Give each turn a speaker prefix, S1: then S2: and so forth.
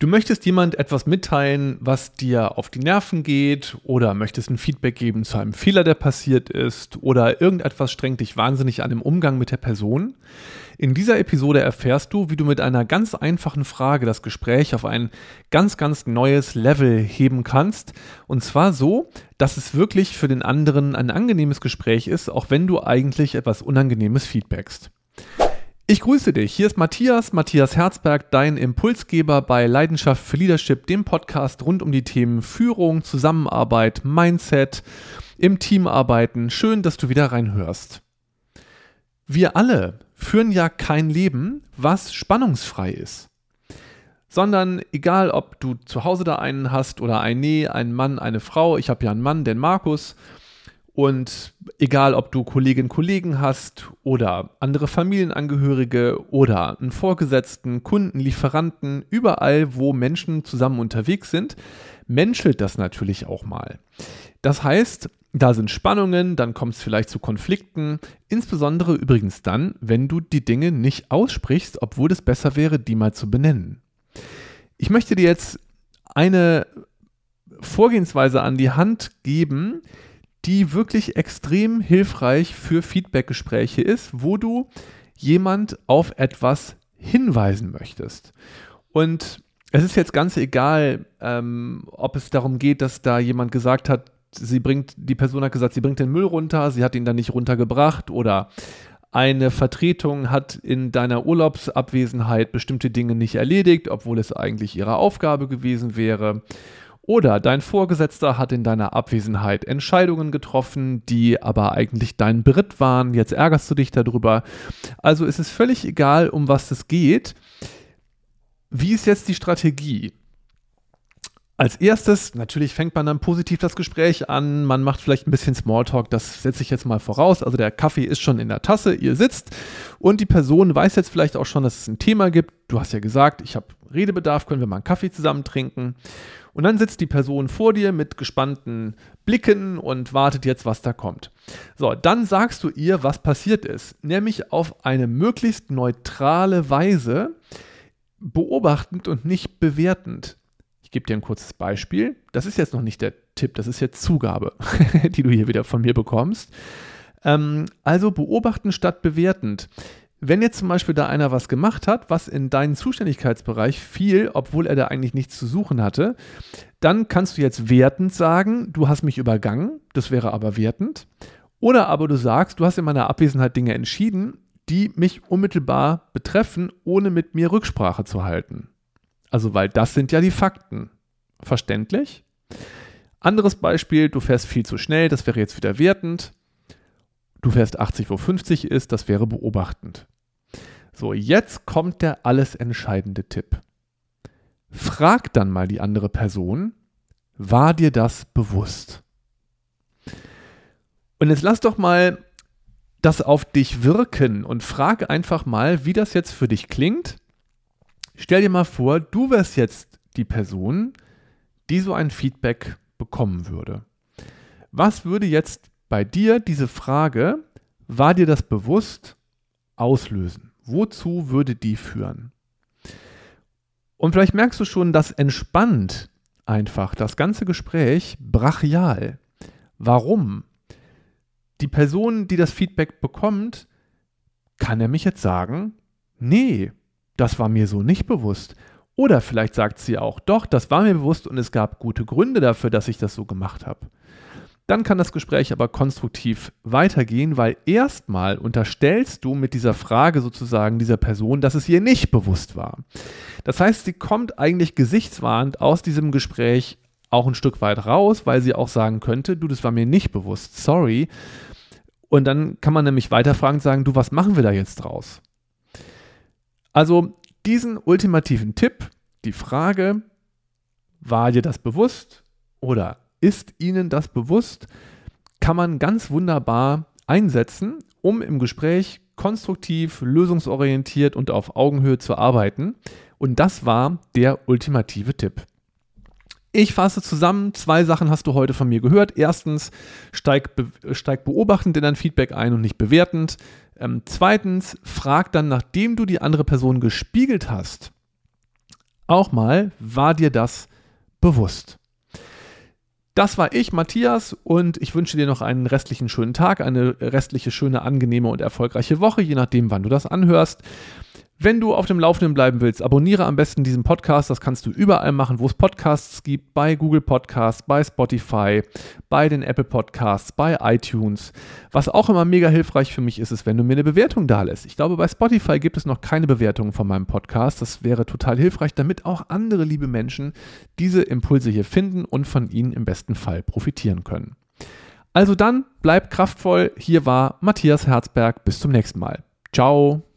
S1: Du möchtest jemand etwas mitteilen, was dir auf die Nerven geht oder möchtest ein Feedback geben zu einem Fehler, der passiert ist oder irgendetwas strengt dich wahnsinnig an im Umgang mit der Person. In dieser Episode erfährst du, wie du mit einer ganz einfachen Frage das Gespräch auf ein ganz, ganz neues Level heben kannst. Und zwar so, dass es wirklich für den anderen ein angenehmes Gespräch ist, auch wenn du eigentlich etwas Unangenehmes feedbackst. Ich grüße dich. Hier ist Matthias, Matthias Herzberg, dein Impulsgeber bei Leidenschaft für Leadership, dem Podcast rund um die Themen Führung, Zusammenarbeit, Mindset, im Team arbeiten. Schön, dass du wieder reinhörst. Wir alle führen ja kein Leben, was spannungsfrei ist. Sondern egal, ob du zu Hause da einen hast oder ein Nee, einen Mann, eine Frau, ich habe ja einen Mann, den Markus, und egal, ob du Kolleginnen und Kollegen hast oder andere Familienangehörige oder einen Vorgesetzten, Kunden, Lieferanten, überall, wo Menschen zusammen unterwegs sind, menschelt das natürlich auch mal. Das heißt, da sind Spannungen, dann kommt es vielleicht zu Konflikten, insbesondere übrigens dann, wenn du die Dinge nicht aussprichst, obwohl es besser wäre, die mal zu benennen. Ich möchte dir jetzt eine Vorgehensweise an die Hand geben, die wirklich extrem hilfreich für Feedbackgespräche ist, wo du jemand auf etwas hinweisen möchtest. Und es ist jetzt ganz egal, ähm, ob es darum geht, dass da jemand gesagt hat, sie bringt, die Person hat gesagt, sie bringt den Müll runter, sie hat ihn dann nicht runtergebracht oder eine Vertretung hat in deiner Urlaubsabwesenheit bestimmte Dinge nicht erledigt, obwohl es eigentlich ihre Aufgabe gewesen wäre. Oder dein Vorgesetzter hat in deiner Abwesenheit Entscheidungen getroffen, die aber eigentlich dein Beritt waren. Jetzt ärgerst du dich darüber. Also ist es völlig egal, um was es geht. Wie ist jetzt die Strategie? Als erstes, natürlich fängt man dann positiv das Gespräch an, man macht vielleicht ein bisschen Smalltalk, das setze ich jetzt mal voraus. Also der Kaffee ist schon in der Tasse, ihr sitzt und die Person weiß jetzt vielleicht auch schon, dass es ein Thema gibt. Du hast ja gesagt, ich habe Redebedarf, können wir mal einen Kaffee zusammen trinken. Und dann sitzt die Person vor dir mit gespannten Blicken und wartet jetzt, was da kommt. So, dann sagst du ihr, was passiert ist, nämlich auf eine möglichst neutrale Weise, beobachtend und nicht bewertend. Ich gebe dir ein kurzes Beispiel. Das ist jetzt noch nicht der Tipp, das ist jetzt Zugabe, die du hier wieder von mir bekommst. Ähm, also beobachten statt bewertend. Wenn jetzt zum Beispiel da einer was gemacht hat, was in deinen Zuständigkeitsbereich fiel, obwohl er da eigentlich nichts zu suchen hatte, dann kannst du jetzt wertend sagen, du hast mich übergangen, das wäre aber wertend. Oder aber du sagst, du hast in meiner Abwesenheit Dinge entschieden, die mich unmittelbar betreffen, ohne mit mir Rücksprache zu halten. Also, weil das sind ja die Fakten. Verständlich? Anderes Beispiel, du fährst viel zu schnell, das wäre jetzt wieder wertend. Du fährst 80, wo 50 ist, das wäre beobachtend. So, jetzt kommt der alles entscheidende Tipp. Frag dann mal die andere Person, war dir das bewusst? Und jetzt lass doch mal das auf dich wirken und frag einfach mal, wie das jetzt für dich klingt. Stell dir mal vor, du wärst jetzt die Person, die so ein Feedback bekommen würde. Was würde jetzt bei dir diese Frage, war dir das bewusst, auslösen? Wozu würde die führen? Und vielleicht merkst du schon, das entspannt einfach das ganze Gespräch brachial. Warum? Die Person, die das Feedback bekommt, kann er mich jetzt sagen, nee, das war mir so nicht bewusst. Oder vielleicht sagt sie auch, doch, das war mir bewusst und es gab gute Gründe dafür, dass ich das so gemacht habe. Dann kann das Gespräch aber konstruktiv weitergehen, weil erstmal unterstellst du mit dieser Frage sozusagen dieser Person, dass es ihr nicht bewusst war. Das heißt, sie kommt eigentlich gesichtswahrend aus diesem Gespräch auch ein Stück weit raus, weil sie auch sagen könnte, du, das war mir nicht bewusst, sorry. Und dann kann man nämlich weiterfragen und sagen, du, was machen wir da jetzt draus? Also diesen ultimativen Tipp, die Frage, war dir das bewusst oder ist Ihnen das bewusst? Kann man ganz wunderbar einsetzen, um im Gespräch konstruktiv, lösungsorientiert und auf Augenhöhe zu arbeiten. Und das war der ultimative Tipp. Ich fasse zusammen, zwei Sachen hast du heute von mir gehört. Erstens, steig, be steig beobachtend in dein Feedback ein und nicht bewertend. Ähm, zweitens, frag dann, nachdem du die andere Person gespiegelt hast, auch mal, war dir das bewusst? Das war ich, Matthias, und ich wünsche dir noch einen restlichen schönen Tag, eine restliche schöne, angenehme und erfolgreiche Woche, je nachdem, wann du das anhörst. Wenn du auf dem Laufenden bleiben willst, abonniere am besten diesen Podcast. Das kannst du überall machen, wo es Podcasts gibt, bei Google Podcasts, bei Spotify, bei den Apple Podcasts, bei iTunes. Was auch immer mega hilfreich für mich ist, ist, wenn du mir eine Bewertung da lässt. Ich glaube, bei Spotify gibt es noch keine Bewertung von meinem Podcast. Das wäre total hilfreich, damit auch andere liebe Menschen diese Impulse hier finden und von ihnen im besten Fall profitieren können. Also dann, bleib kraftvoll. Hier war Matthias Herzberg. Bis zum nächsten Mal. Ciao.